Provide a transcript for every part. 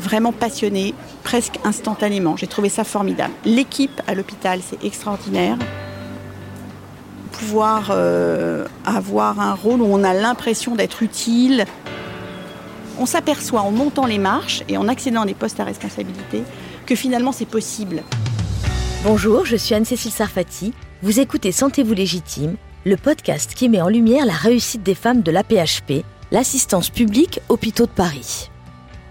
vraiment passionné, presque instantanément. J'ai trouvé ça formidable. L'équipe à l'hôpital, c'est extraordinaire. Pouvoir euh, avoir un rôle où on a l'impression d'être utile. On s'aperçoit en montant les marches et en accédant à des postes à responsabilité que finalement c'est possible. Bonjour, je suis Anne-Cécile Sarfati. Vous écoutez Sentez-vous légitime, le podcast qui met en lumière la réussite des femmes de l'APHP, l'assistance publique Hôpitaux de Paris.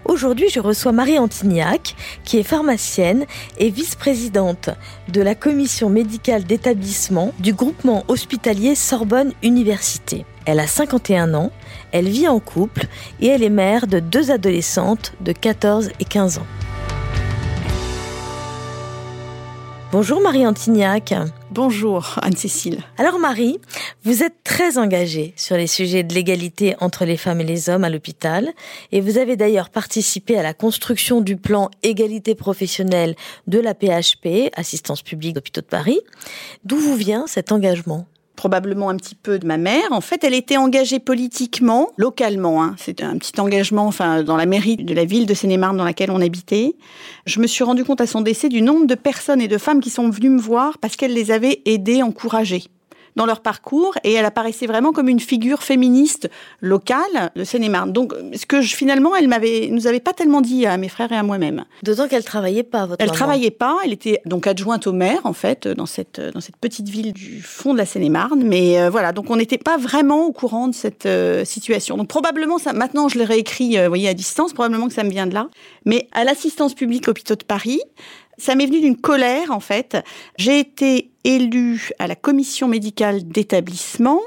Aujourd'hui, je reçois Marie Antignac, qui est pharmacienne et vice-présidente de la commission médicale d'établissement du groupement hospitalier Sorbonne Université. Elle a 51 ans, elle vit en couple et elle est mère de deux adolescentes de 14 et 15 ans. Bonjour Marie Antignac. Bonjour Anne-Cécile. Alors Marie, vous êtes très engagée sur les sujets de l'égalité entre les femmes et les hommes à l'hôpital et vous avez d'ailleurs participé à la construction du plan égalité professionnelle de la PHP, Assistance publique d'hôpitaux de Paris. D'où vous vient cet engagement? Probablement un petit peu de ma mère. En fait, elle était engagée politiquement, localement. Hein. C'était un petit engagement, enfin, dans la mairie de la ville de Seine-et-Marne dans laquelle on habitait. Je me suis rendu compte à son décès du nombre de personnes et de femmes qui sont venues me voir parce qu'elle les avait aidées, encouragées dans leur parcours et elle apparaissait vraiment comme une figure féministe locale de Seine-et-Marne. Donc, ce que je, finalement, elle m'avait, nous avait pas tellement dit à mes frères et à moi-même. D'autant qu'elle travaillait pas, votre Elle travaillait pas. Elle était donc adjointe au maire, en fait, dans cette, dans cette petite ville du fond de la Seine-et-Marne. Mais euh, voilà, donc on n'était pas vraiment au courant de cette euh, situation. Donc probablement, ça, maintenant je l'ai réécrit, euh, vous voyez, à distance, probablement que ça me vient de là. Mais à l'assistance publique hôpitaux de Paris, ça m'est venu d'une colère, en fait. J'ai été élue à la commission médicale d'établissement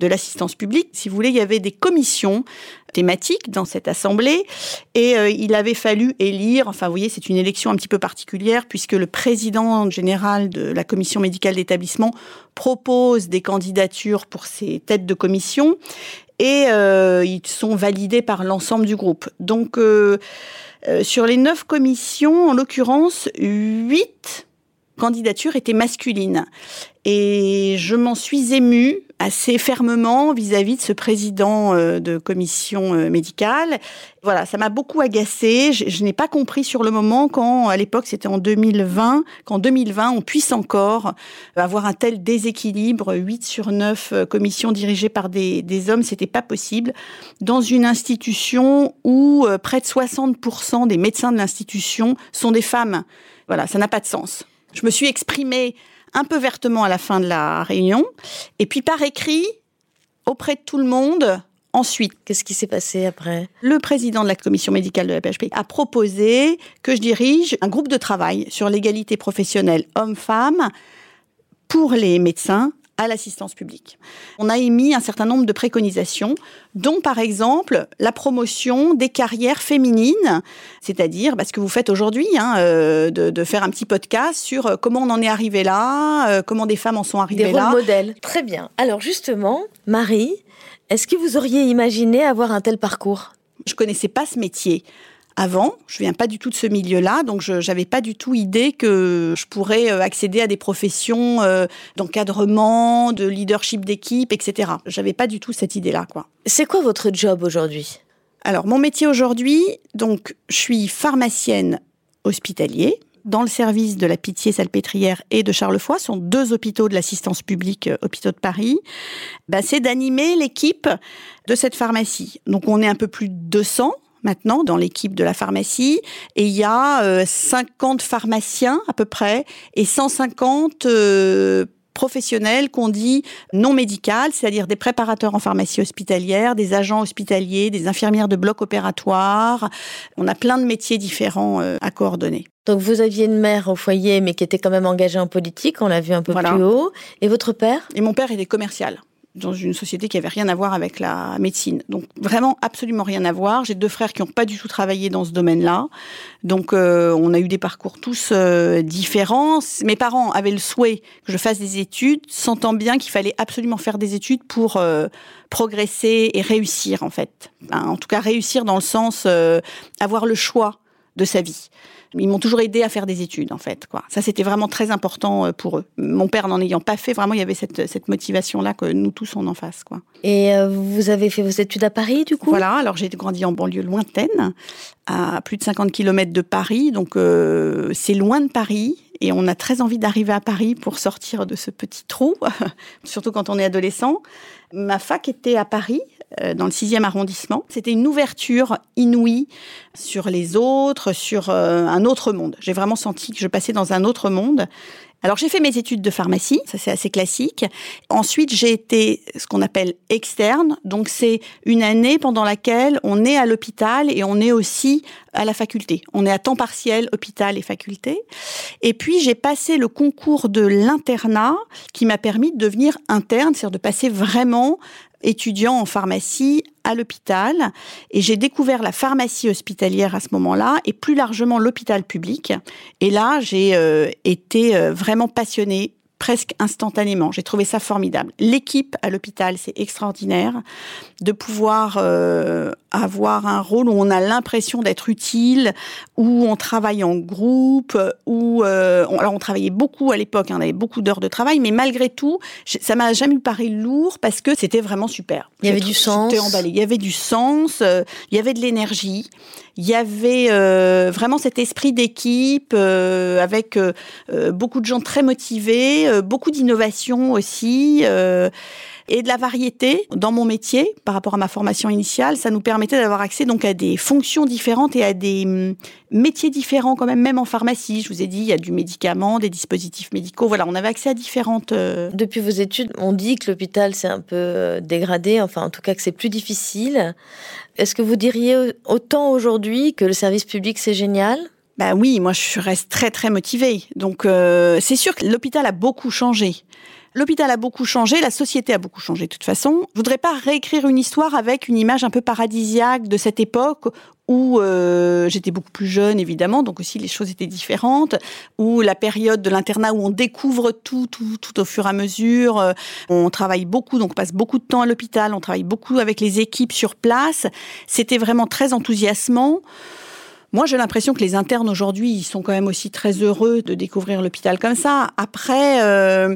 de l'assistance publique. Si vous voulez, il y avait des commissions thématiques dans cette assemblée et euh, il avait fallu élire, enfin vous voyez, c'est une élection un petit peu particulière puisque le président général de la commission médicale d'établissement propose des candidatures pour ces têtes de commission et euh, ils sont validés par l'ensemble du groupe. Donc euh, sur les neuf commissions, en l'occurrence, huit candidatures étaient masculines. Et je m'en suis émue assez fermement vis-à-vis de ce président euh, de commission euh, médicale. Voilà, ça m'a beaucoup agacée. Je, n'ai pas compris sur le moment quand, à l'époque, c'était en 2020, qu'en 2020, on puisse encore avoir un tel déséquilibre. 8 sur 9 euh, commissions dirigées par des, des hommes, c'était pas possible. Dans une institution où près de 60% des médecins de l'institution sont des femmes. Voilà, ça n'a pas de sens. Je me suis exprimée un peu vertement à la fin de la réunion, et puis par écrit, auprès de tout le monde, Ensuite, qu'est-ce qui s'est passé après? Le président de la commission médicale de la PHP a proposé que je dirige un groupe de travail sur l'égalité professionnelle homme-femme pour les médecins à l'assistance publique. On a émis un certain nombre de préconisations, dont par exemple la promotion des carrières féminines, c'est-à-dire bah, ce que vous faites aujourd'hui, hein, euh, de, faire un petit podcast sur euh, comment on en est arrivé là, euh, comment des femmes en sont arrivées des là. Des modèles. Très bien. Alors justement, Marie, est-ce que vous auriez imaginé avoir un tel parcours? Je connaissais pas ce métier avant. Je viens pas du tout de ce milieu-là, donc je n'avais pas du tout idée que je pourrais euh, accéder à des professions euh, d'encadrement, de leadership d'équipe, etc. J'avais pas du tout cette idée-là, quoi. C'est quoi votre job aujourd'hui? Alors mon métier aujourd'hui, donc je suis pharmacienne hospitalier dans le service de la Pitié-Salpêtrière et de Charlefoy, sont deux hôpitaux de l'assistance publique, euh, hôpitaux de Paris, bah, c'est d'animer l'équipe de cette pharmacie. Donc on est un peu plus de 200 maintenant dans l'équipe de la pharmacie et il y a 50 euh, pharmaciens à peu près et 150 euh, professionnels qu'on dit non médical, c'est-à-dire des préparateurs en pharmacie hospitalière, des agents hospitaliers, des infirmières de bloc opératoire. On a plein de métiers différents euh, à coordonner. Donc vous aviez une mère au foyer mais qui était quand même engagée en politique, on l'a vu un peu plus haut. Et votre père? Et mon père était commercial dans une société qui avait rien à voir avec la médecine. Donc vraiment absolument rien à voir. J'ai deux frères qui n'ont pas du tout travaillé dans ce domaine-là. Donc euh, on a eu des parcours tous euh, différents. Mes parents avaient le souhait que je fasse des études, sentant bien qu'il fallait absolument faire des études pour euh, progresser et réussir en fait. en tout cas réussir dans le sens avoir le choix de sa vie. Ils m'ont toujours aidé à faire des études, en fait. Quoi. Ça, c'était vraiment très important euh, pour eux. Mon père n'en ayant pas fait, vraiment, il y avait cette, cette motivation-là que nous tous, on en fasse. Quoi. Et euh, vous avez fait vos études à Paris, du coup? Voilà, alors j'ai grandi en banlieue lointaine, à plus de 50 km de Paris. Donc, euh, c'est loin de Paris. Et on a très envie d'arriver à Paris pour sortir de ce petit trou, surtout quand on est adolescent. Ma fac était à Paris, euh, dans le 6e arrondissement. C'était une ouverture inouïe sur les autres, sur euh, un autre monde. J'ai vraiment senti que je passais dans un autre monde. Alors j'ai fait mes études de pharmacie, ça c'est assez classique. Ensuite j'ai été ce qu'on appelle externe, donc c'est une année pendant laquelle on est à l'hôpital et on est aussi à la faculté. On est à temps partiel, hôpital et faculté. Et puis j'ai passé le concours de l'internat qui m'a permis de devenir interne, c'est-à-dire de passer vraiment étudiant en pharmacie à l'hôpital et j'ai découvert la pharmacie hospitalière à ce moment-là et plus largement l'hôpital public. Et là, j'ai euh, été euh, vraiment passionnée presque instantanément. J'ai trouvé ça formidable. L'équipe à l'hôpital, c'est extraordinaire de pouvoir euh, avoir un rôle où on a l'impression d'être utile, où on travaille en groupe, où euh, on, alors on travaillait beaucoup à l'époque, hein, on avait beaucoup d'heures de travail, mais malgré tout, ça m'a jamais paru lourd parce que c'était vraiment super. Il y avait du sens. Emballé. Il y avait du sens, euh, il y avait de l'énergie il y avait vraiment cet esprit d'équipe avec beaucoup de gens très motivés, beaucoup d'innovation aussi et de la variété dans mon métier par rapport à ma formation initiale. Ça nous permettait d'avoir accès donc à des fonctions différentes et à des hum, métiers différents quand même, même en pharmacie. Je vous ai dit, il y a du médicament, des dispositifs médicaux. Voilà, on avait accès à différentes. Euh, Depuis vos études, on dit que l'hôpital c'est un peu euh, dégradé, enfin en tout cas que c'est plus difficile. Est-ce que vous diriez autant aujourd'hui que le service public c'est génial? Bah oui, moi je reste très très motivée. Donc euh, c'est sûr que l'hôpital a beaucoup changé. L'hôpital a beaucoup changé, la société a beaucoup changé de toute façon. Je voudrais pas réécrire une histoire avec une image un peu paradisiaque de cette époque où euh, j'étais beaucoup plus jeune évidemment, donc aussi les choses étaient différentes, où la période de l'internat où on découvre tout, tout, tout au fur et à mesure, euh, on travaille beaucoup, donc on passe beaucoup de temps à l'hôpital, on travaille beaucoup avec les équipes sur place, c'était vraiment très enthousiasmant. Moi, j'ai l'impression que les internes aujourd'hui, ils sont quand même aussi très heureux de découvrir l'hôpital comme ça. Après, euh,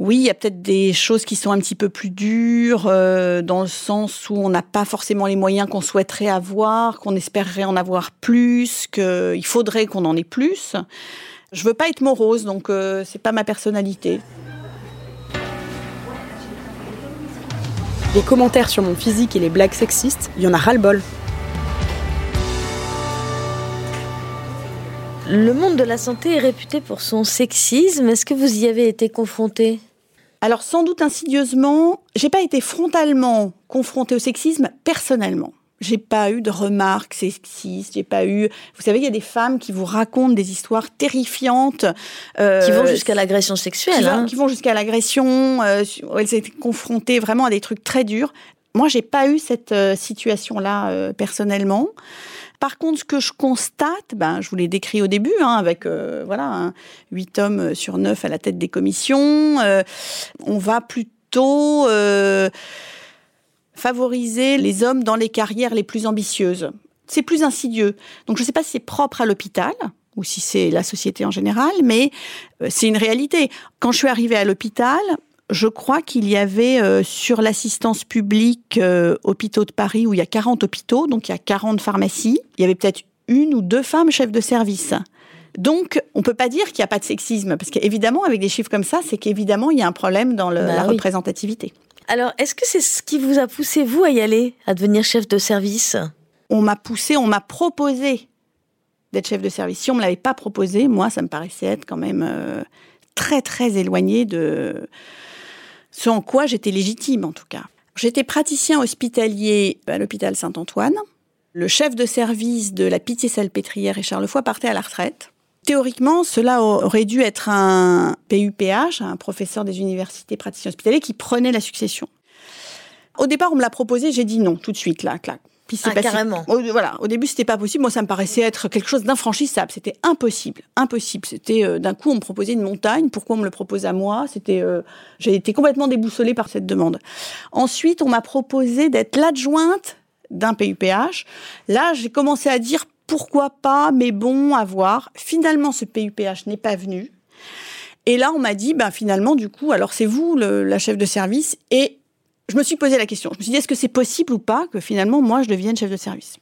oui, il y a peut-être des choses qui sont un petit peu plus dures, euh, dans le sens où on n'a pas forcément les moyens qu'on souhaiterait avoir, qu'on espérerait en avoir plus, qu'il faudrait qu'on en ait plus. Je veux pas être morose, donc euh, c'est pas ma personnalité. Les commentaires sur mon physique et les blagues sexistes, il y en a ras-le-bol. Le monde de la santé est réputé pour son sexisme. Est-ce que vous y avez été confronté? Alors sans doute insidieusement, j'ai pas été frontalement confrontée au sexisme personnellement. J'ai pas eu de remarques sexistes, j'ai pas eu. Vous savez, il y a des femmes qui vous racontent des histoires terrifiantes, euh, qui vont jusqu'à l'agression sexuelle, qui, hein. vont, qui vont jusqu'à l'agression. Euh, elles étaient confrontées vraiment à des trucs très durs. Moi, j'ai pas eu cette euh, situation-là personnellement. Par contre, ce que je constate, ben, je vous l'ai décrit au début, hein, avec euh, voilà, 8 hommes sur 9 à la tête des commissions, euh, on va plutôt euh, favoriser les hommes dans les carrières les plus ambitieuses. C'est plus insidieux. Donc je ne sais pas si c'est propre à l'hôpital ou si c'est la société en général, mais c'est une réalité. Quand je suis arrivée à l'hôpital, je crois qu'il y avait euh, sur l'assistance publique euh, hôpitaux de Paris où il y a 40 hôpitaux, donc il y a 40 pharmacies, il y avait peut-être une ou deux femmes chefs de service. Donc, on peut pas dire qu'il n'y a pas de sexisme, parce qu'évidemment, avec des chiffres comme ça, c'est qu'évidemment, il y a un problème dans le, Bah la oui. représentativité. Alors, est-ce que c'est ce qui vous a poussé, vous, à y aller, à devenir chef de service? On m'a poussé, on m'a proposé d'être chef de service. Si on me l'avait pas proposé, moi, ça me paraissait être quand même euh, très, très éloigné de ce en quoi j'étais légitime, en tout cas. J'étais praticien hospitalier à l'hôpital Saint-Antoine. Le chef de service de la Pitié-Salpêtrière et Charlevoix partait à la retraite. Théoriquement, cela aurait dû être un PUPH, un professeur des universités praticiens hospitaliers, qui prenait la succession. Au départ, on me l'a proposé, j'ai dit non, tout de suite, là, clac. Puis c'est Ah, carrément. Voilà, au début, c'était pas possible. Moi, ça me paraissait être quelque chose d'infranchissable. C'était impossible, impossible. C'était euh, d'un coup, on me proposait une montagne. Pourquoi on me le propose à moi? C'était, euh, j'ai été complètement déboussolée par cette demande. Ensuite, on m'a proposé d'être l'adjointe d'un PUPH. Là, j'ai commencé à dire pourquoi pas, mais bon, à voir. Finalement, ce PUPH n'est pas venu. Et là, on m'a dit, ben, finalement, du coup, alors c'est vous la chef de service. Et je me suis posé la question. Je me suis dit, est-ce que c'est possible ou pas que finalement, moi, je devienne chef de service?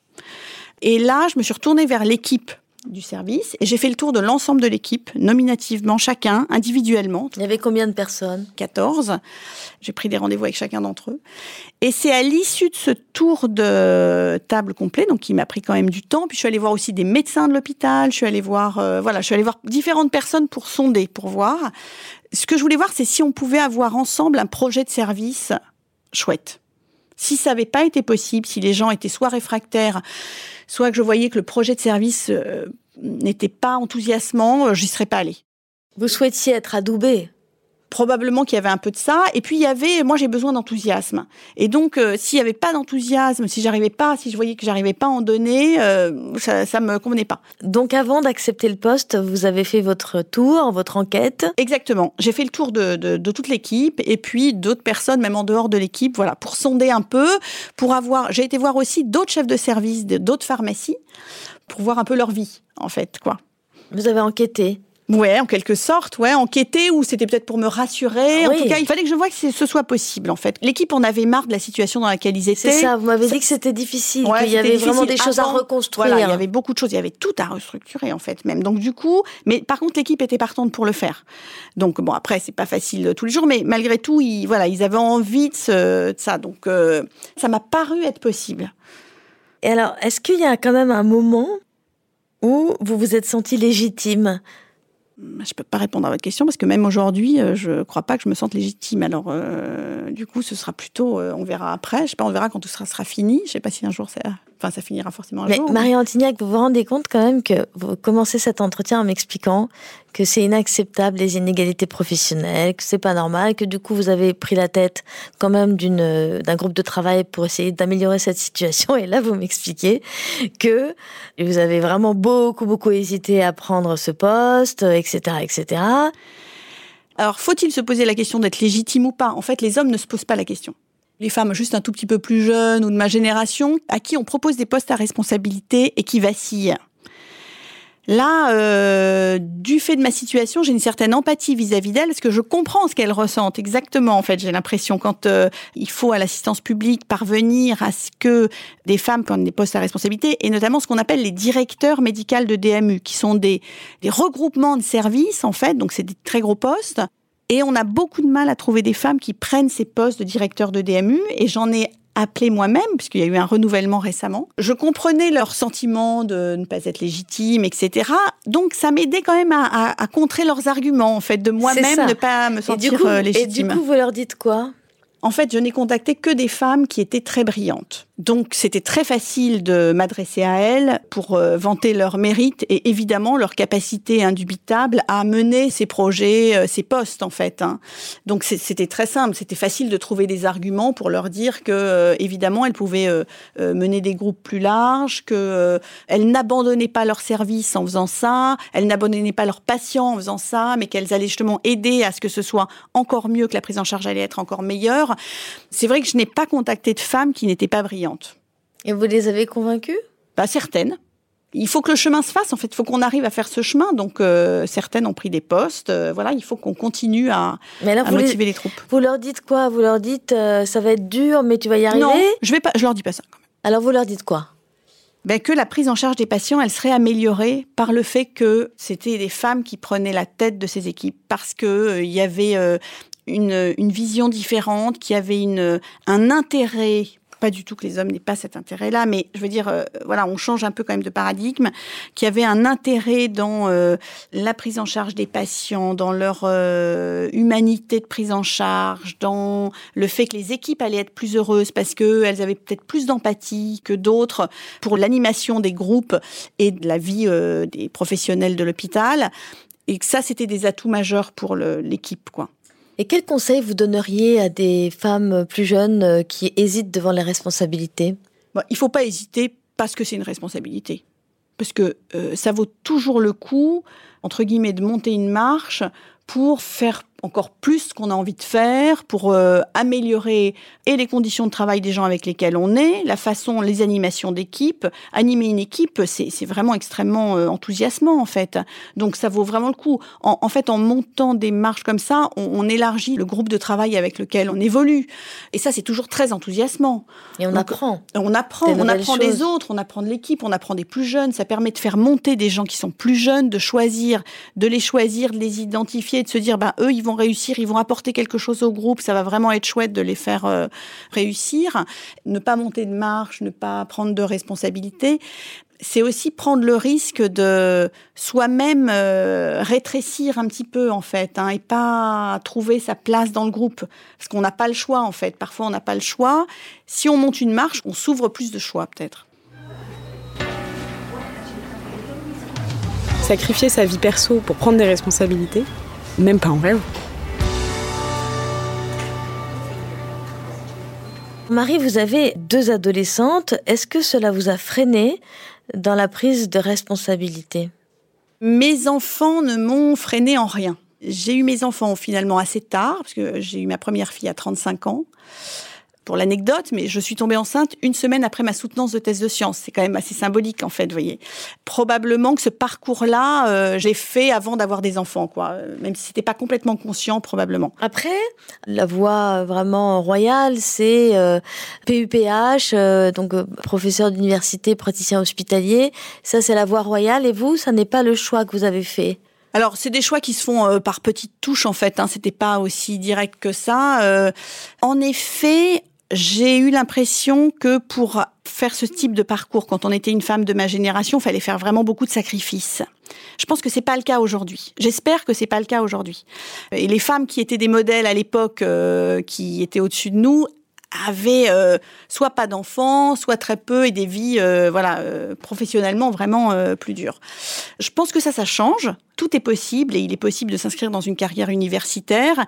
Et là, je me suis retournée vers l'équipe du service et j'ai fait le tour de l'ensemble de l'équipe, nominativement chacun, individuellement. Il y avait combien de personnes? 14. J'ai pris des rendez-vous avec chacun d'entre eux. Et c'est à l'issue de ce tour de table complet, donc qui m'a pris quand même du temps, puis je suis allée voir aussi des médecins de l'hôpital, je suis allée voir, euh, voilà, je suis allée voir différentes personnes pour sonder, pour voir. Ce que je voulais voir, c'est si on pouvait avoir ensemble un projet de service chouette. Si ça n'avait pas été possible, si les gens étaient soit réfractaires, soit que je voyais que le projet de service euh, n'était pas enthousiasmant, euh, j'y serais pas allée. Vous souhaitiez être adoubé probablement qu'il y avait un peu de ça. Et puis il y avait, moi j'ai besoin d'enthousiasme. Et donc euh, s'il y avait pas d'enthousiasme, si j'arrivais pas, si je voyais que j'arrivais pas à en donner, ça, ça me convenait pas. Donc avant d'accepter le poste, vous avez fait votre tour, votre enquête. Exactement. J'ai fait le tour de, de, de toute l'équipe et puis d'autres personnes, même en dehors de l'équipe, voilà, pour sonder un peu, pour avoir. J'ai été voir aussi d'autres chefs de service, d'autres pharmacies, pour voir un peu leur vie, en fait, quoi. Vous avez enquêté Ouais, en quelque sorte, ouais, enquêter ou c'était peut-être pour me rassurer. En tout cas, il fallait que je vois que ce soit possible, en fait. L'équipe en avait marre de la situation dans laquelle ils étaient. C'est ça, vous m'avez dit que c'était difficile, qu'il y avait vraiment des choses à reconstruire. Voilà, il y avait beaucoup de choses, il y avait tout à restructurer, en fait, même. Donc, du coup, mais par contre, l'équipe était partante pour le faire. Donc, bon, après, c'est pas facile tous les jours, mais malgré tout, ils, voilà, ils avaient envie de, ça. Donc, euh, ça m'a paru être possible. Et alors, est-ce qu'il y a quand même un moment où vous vous êtes senti légitime? Je ne peux pas répondre à votre question parce que même aujourd'hui, euh, je ne crois pas que je me sente légitime. Alors, euh, du coup, ce sera plutôt, euh, on verra après. Je sais pas, on verra quand tout sera, sera fini. Je ne sais pas si un jour ça, enfin, ça finira forcément un mais jour. Marie Antignac, vous vous rendez compte quand même que vous commencez cet entretien en m'expliquant que c'est inacceptable les inégalités professionnelles, que c'est pas normal, que du coup vous avez pris la tête quand même d'une d'un groupe de travail pour essayer d'améliorer cette situation. Et là, vous m'expliquez que vous avez vraiment beaucoup beaucoup hésité à prendre ce poste, etc., etc. Alors, faut-il se poser la question d'être légitime ou pas? En fait, les hommes ne se posent pas la question. Les femmes juste un tout petit peu plus jeunes ou de ma génération, à qui on propose des postes à responsabilité et qui vacillent. Là, euh, du fait de ma situation, j'ai une certaine empathie vis-à-vis d'elle, parce que je comprends ce qu'elle ressent exactement. En fait, j'ai l'impression quand euh, il faut à l'assistance publique parvenir à ce que des femmes prennent des postes à responsabilité, et notamment ce qu'on appelle les directeurs médicaux de DMU, qui sont des, regroupements de services en fait, donc c'est des très gros postes. Et on a beaucoup de mal à trouver des femmes qui prennent ces postes de directeur de DMU, et j'en ai appelé moi-même, puisqu'il y a eu un renouvellement récemment. Je comprenais leur sentiment de ne pas être légitime, etc. Donc ça m'aidait quand même à, à, contrer leurs arguments, en fait, de moi-même ne pas me sentir légitime. Et du coup, vous leur dites quoi? En fait, je n'ai contacté que des femmes qui étaient très brillantes. Donc, c'était très facile de m'adresser à elles pour euh, vanter leur mérite et évidemment leur capacité indubitable à mener ces projets, euh, ces postes, en fait. Hein. Donc, c'était très simple. C'était facile de trouver des arguments pour leur dire que, euh, évidemment, elles pouvaient mener des groupes plus larges, que elles n'abandonnaient pas leur service en faisant ça, elles n'abandonnaient pas leurs patients en faisant ça, mais qu'elles allaient justement aider à ce que ce soit encore mieux, que la prise en charge allait être encore meilleure c'est vrai que je n'ai pas contacté de femmes qui n'étaient pas brillantes. Et vous les avez convaincues? Pas certaines. Il faut que le chemin se fasse. En fait, il faut qu'on arrive à faire ce chemin. Donc, euh, certaines ont pris des postes. Euh, voilà, il faut qu'on continue à, motiver les, troupes. Vous leur dites quoi? Vous leur dites euh, ça va être dur, mais tu vas y arriver? Non, je vais pas. Je leur dis pas ça. Alors, vous leur dites quoi? Ben, que la prise en charge des patients, elle serait améliorée par le fait que c'était des femmes qui prenaient la tête de ces équipes, parce que il y avait une, une, vision différente, qui avait une, un intérêt pas du tout que les hommes n'aient pas cet intérêt-là, mais je veux dire, euh, voilà, on change un peu quand même de paradigme, qui avait un intérêt dans euh, la prise en charge des patients, dans leur euh, humanité de prise en charge, dans le fait que les équipes allaient être plus heureuses parce qu'elles avaient peut-être plus d'empathie que d'autres pour l'animation des groupes et de la vie des professionnels de l'hôpital. Et ça, c'était des atouts majeurs pour l'équipe, quoi. Et quel conseil vous donneriez à des femmes plus jeunes euh, qui hésitent devant les responsabilités? Il ne faut pas hésiter parce que c'est une responsabilité. Parce que euh, ça vaut toujours le coup, entre guillemets, de monter une marche pour faire encore plus qu'on a envie de faire pour euh, améliorer et les conditions de travail des gens avec lesquels on est, la façon, les animations d'équipe. Animer une équipe, c'est vraiment extrêmement euh, enthousiasmant en fait. Donc ça vaut vraiment le coup. En, fait, en montant des marches comme ça, on, élargit le groupe de travail avec lequel on évolue. Et ça, c'est toujours très enthousiasmant. Et on apprend. On apprend, on apprend des autres, on apprend de l'équipe, on apprend des plus jeunes. Ça permet de faire monter des gens qui sont plus jeunes, de choisir, de les choisir, de les identifier, de se dire, ben eux, ils vont réussir, ils vont apporter quelque chose au groupe, ça va vraiment être chouette de les faire euh, réussir. Ne pas monter de marche, ne pas prendre de responsabilité c'est aussi prendre le risque de soi-même euh, rétrécir un petit peu en fait, hein, et pas trouver sa place dans le groupe, parce qu'on n'a pas le choix en fait. Parfois, on n'a pas le choix. Si on monte une marche, on s'ouvre plus de choix peut-être. Sacrifier sa vie perso pour prendre des responsabilités, même pas en rêve. Marie, vous avez deux adolescentes. Est-ce que cela vous a freiné dans la prise de responsabilité? Mes enfants ne m'ont freiné en rien. J'ai eu mes enfants finalement assez tard, parce que j'ai eu ma première fille à 35 ans pour l'anecdote, mais je suis tombée enceinte une semaine après ma soutenance de thèse de sciences. C'est quand même assez symbolique, en fait, vous voyez. Probablement que ce parcours-là, euh, j'ai fait avant d'avoir des enfants, quoi. Euh, même si c'était pas complètement conscient, probablement. Après, la voie vraiment royale, c'est euh, PUPH, donc professeur d'université, praticien hospitalier. Ça, c'est la voie royale. Et vous, ça n'est pas le choix que vous avez fait? Alors, c'est des choix qui se font par petites touches en fait. Hein, C'était pas aussi direct que ça. en effet, j'ai eu l'impression que pour faire ce type de parcours, quand on était une femme de ma génération, il fallait faire vraiment beaucoup de sacrifices. Je pense que c'est pas le cas aujourd'hui. J'espère que c'est pas le cas aujourd'hui. Et les femmes qui étaient des modèles à l'époque, euh, qui étaient au-dessus de nous, avaient euh, soit pas d'enfants, soit très peu et des vies, euh, voilà, professionnellement vraiment plus dures. Je pense que ça, ça change tout est possible et il est possible de s'inscrire dans une carrière universitaire.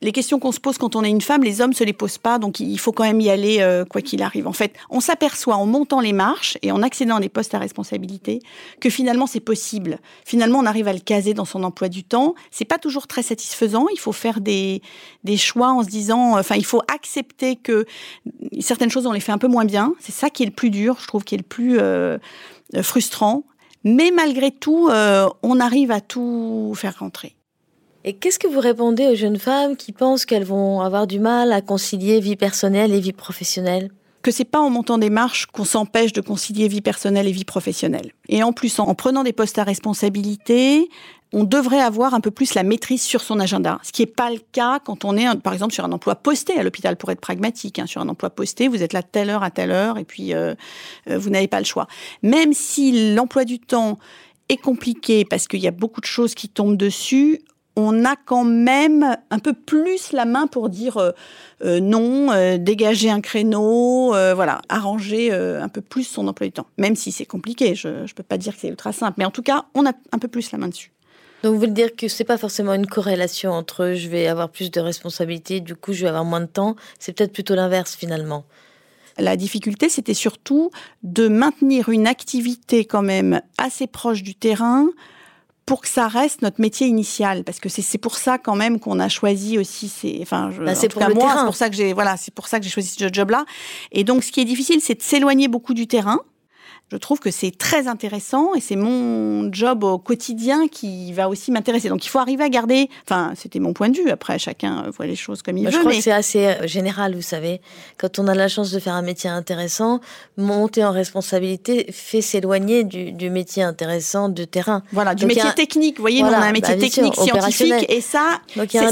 Les questions qu'on se pose quand on est une femme, les hommes se les posent pas, donc il faut quand même y aller euh, quoi qu'il arrive. En fait, on s'aperçoit en montant les marches et en accédant à des postes à responsabilité que finalement c'est possible. Finalement, on arrive à le caser dans son emploi du temps. C'est pas toujours très satisfaisant. Il faut faire des, des choix en se disant, enfin, il faut accepter que certaines choses on les fait un peu moins bien. C'est ça qui est le plus dur, je trouve, qui est le plus euh, frustrant. Mais malgré tout, euh, on arrive à tout faire rentrer. Et qu'est-ce que vous répondez aux jeunes femmes qui pensent qu'elles vont avoir du mal à concilier vie personnelle et vie professionnelle? Que c'est pas en montant des marches qu'on s'empêche de concilier vie personnelle et vie professionnelle. Et en plus, en prenant des postes à responsabilité, on devrait avoir un peu plus la maîtrise sur son agenda, ce qui n'est pas le cas quand on est, par exemple, sur un emploi posté à l'hôpital, pour être pragmatique. Hein. Sur un emploi posté, vous êtes là telle heure à telle heure, et puis euh, euh, vous n'avez pas le choix. Même si l'emploi du temps est compliqué parce qu'il y a beaucoup de choses qui tombent dessus, on a quand même un peu plus la main pour dire euh, non, dégager un créneau, voilà, arranger un peu plus son emploi du temps. Même si c'est compliqué, je ne peux pas dire que c'est ultra simple, mais en tout cas, on a un peu plus la main dessus. Donc vous voulez dire que c'est pas forcément une corrélation entre je vais avoir plus de responsabilités, du coup je vais avoir moins de temps, c'est peut-être plutôt l'inverse finalement. La difficulté, c'était surtout de maintenir une activité quand même assez proche du terrain pour que ça reste notre métier initial, parce que c'est pour ça quand même qu'on a choisi aussi ces, enfin, bah, c'est pour moi, c'est pour ça que j'ai, voilà, c'est pour ça que j'ai choisi ce job-là. Et donc, ce qui est difficile, c'est de s'éloigner beaucoup du terrain, je trouve que c'est très intéressant et c'est mon job au quotidien qui va aussi m'intéresser. Donc il faut arriver à garder, enfin c'était mon point de vue, après chacun voit les choses comme il veut. Je crois que c'est assez euh, général, vous savez. Quand on a la chance de faire un métier intéressant, monter en responsabilité fait s'éloigner du, métier intéressant de terrain. Voilà, du métier technique. Vous voyez, on a un métier bah, technique, scientifique et ça,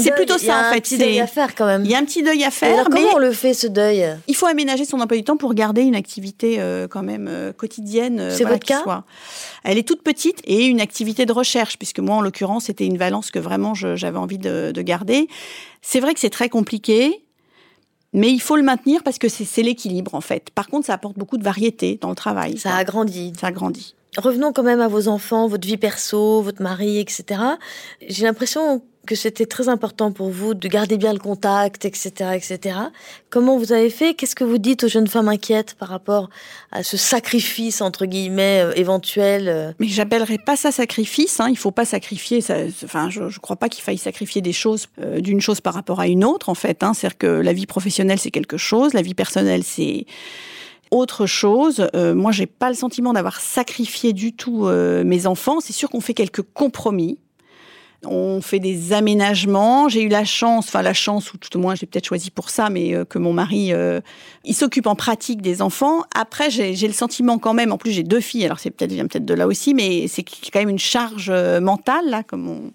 c'est plutôt ça en fait. Il y a un petit deuil à faire quand même. Il y a un petit deuil à faire. Alors, comment on le fait ce deuil? Il faut aménager son emploi du temps pour garder une activité euh, quand même euh, quotidienne euh, c'est votre cas Elle est toute petite et une activité de recherche, puisque moi, en l'occurrence, c'était une valence que vraiment j'avais envie de, garder. C'est vrai que c'est très compliqué. Mais il faut le maintenir parce que c'est l'équilibre en fait. Par contre, ça apporte beaucoup de variété dans le travail. Ça, a grandi. Ça grandi. Revenons quand même à vos enfants, votre vie perso, votre mari, etc. J'ai l'impression que c'était très important pour vous de garder bien le contact, etc., etc. Comment vous avez fait? Qu'est-ce que vous dites aux jeunes femmes inquiètes par rapport à ce sacrifice entre guillemets euh, éventuel euh? Mais j'appellerais pas ça sacrifice. Hein. Il faut pas sacrifier. Enfin, je, je crois pas qu'il faille sacrifier des choses euh, d'une chose par rapport à une autre. En fait, hein. c'est-à-dire que la vie professionnelle c'est quelque chose, la vie personnelle c'est autre chose. Euh, moi, j'ai pas le sentiment d'avoir sacrifié du tout mes enfants. C'est sûr qu'on fait quelques compromis on fait des aménagements. J'ai eu la chance, enfin la chance, ou tout au moins j'ai peut-être choisi pour ça, mais euh, que mon mari, euh, il s'occupe en pratique des enfants. Après, j'ai le sentiment quand même, en plus j'ai deux filles, alors c'est peut-être vient peut-être de là aussi, mais c'est quand même une charge euh, mentale, là, comme on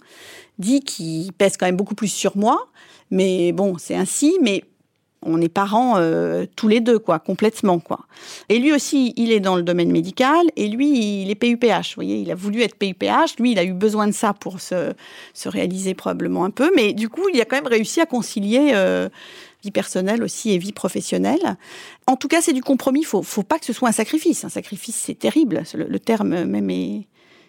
dit, qui pèse quand même beaucoup plus sur moi. Mais bon, c'est ainsi. Mais on est parents euh, tous les deux, quoi, complètement, quoi. Et lui aussi, il est dans le domaine médical, et lui, il est PUPH. Vous voyez, il a voulu être PUPH. Lui, il a eu besoin de ça pour se, se réaliser probablement un peu, mais du coup, il a quand même réussi à concilier euh, vie personnelle aussi et vie professionnelle. En tout cas, c'est du compromis. Faut, faut pas que ce soit un sacrifice. Un sacrifice, c'est terrible. le terme même est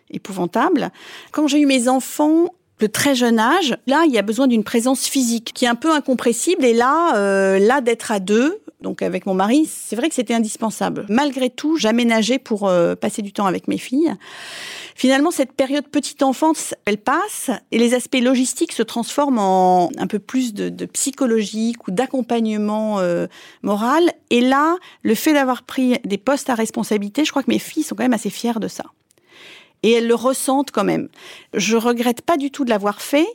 épouvantable. Quand j'ai eu mes enfants, de très jeune âge, là, il y a besoin d'une présence physique qui est un peu incompressible. Et là, euh, là d'être à deux, donc avec mon mari, c'est vrai que c'était indispensable. Malgré tout, j'aménageais pour euh, passer du temps avec mes filles. Finalement, cette période petite enfance, elle passe et les aspects logistiques se transforment en un peu plus de, de psychologique ou d'accompagnement euh, moral. Et là, le fait d'avoir pris des postes à responsabilité, je crois que mes filles sont quand même assez fières de ça et elles le ressentent quand même. Je regrette pas du tout de l'avoir fait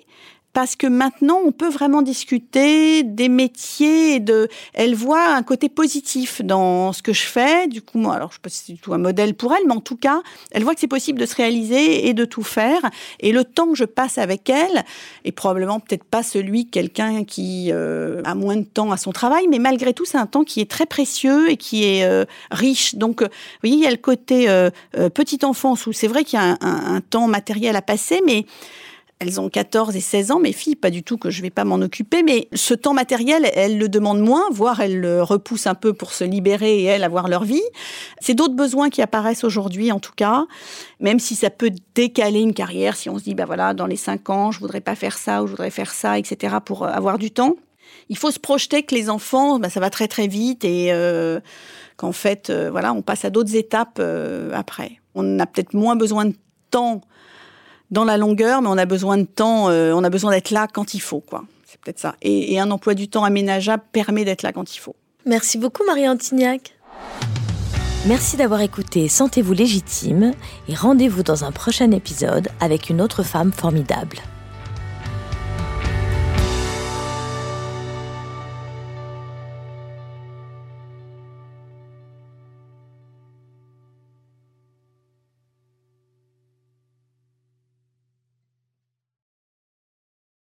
parce que maintenant on peut vraiment discuter des métiers elle voit un côté positif dans ce que je fais. Du coup moi alors je sais pas si c'est du tout un modèle pour elle mais en tout cas elle voit que c'est possible de se réaliser et de tout faire. Et le temps que je passe avec elle est probablement peut-être pas celui quelqu'un qui euh, a moins de temps à son travail mais malgré tout c'est un temps qui est très précieux et qui est euh, riche. Donc euh, vous voyez il y a le côté petite enfance où c'est vrai qu'il y a un temps matériel à passer mais elles ont 14 et 16 ans, mes filles, pas du tout que je vais pas m'en occuper, mais ce temps matériel, elles le demandent moins, voire elles le repoussent un peu pour se libérer et elles avoir leur vie. C'est d'autres besoins qui apparaissent aujourd'hui, en tout cas, même si ça peut décaler une carrière, si on se dit, bah voilà, dans les 5 ans, je voudrais pas faire ça ou je voudrais faire ça, etc., pour euh, avoir du temps. Il faut se projeter que les enfants, bah, ça va très très vite et euh, qu'en fait, euh, voilà, on passe à d'autres étapes après. On a peut-être moins besoin de temps dans la longueur, mais on a besoin de temps, euh, on a besoin d'être là quand il faut, quoi. C'est peut-être ça. Et, et, un emploi du temps aménageable permet d'être là quand il faut. Merci beaucoup, Marie Antignac. Merci d'avoir écouté Sentez-vous légitime et rendez-vous dans un prochain épisode avec une autre femme formidable.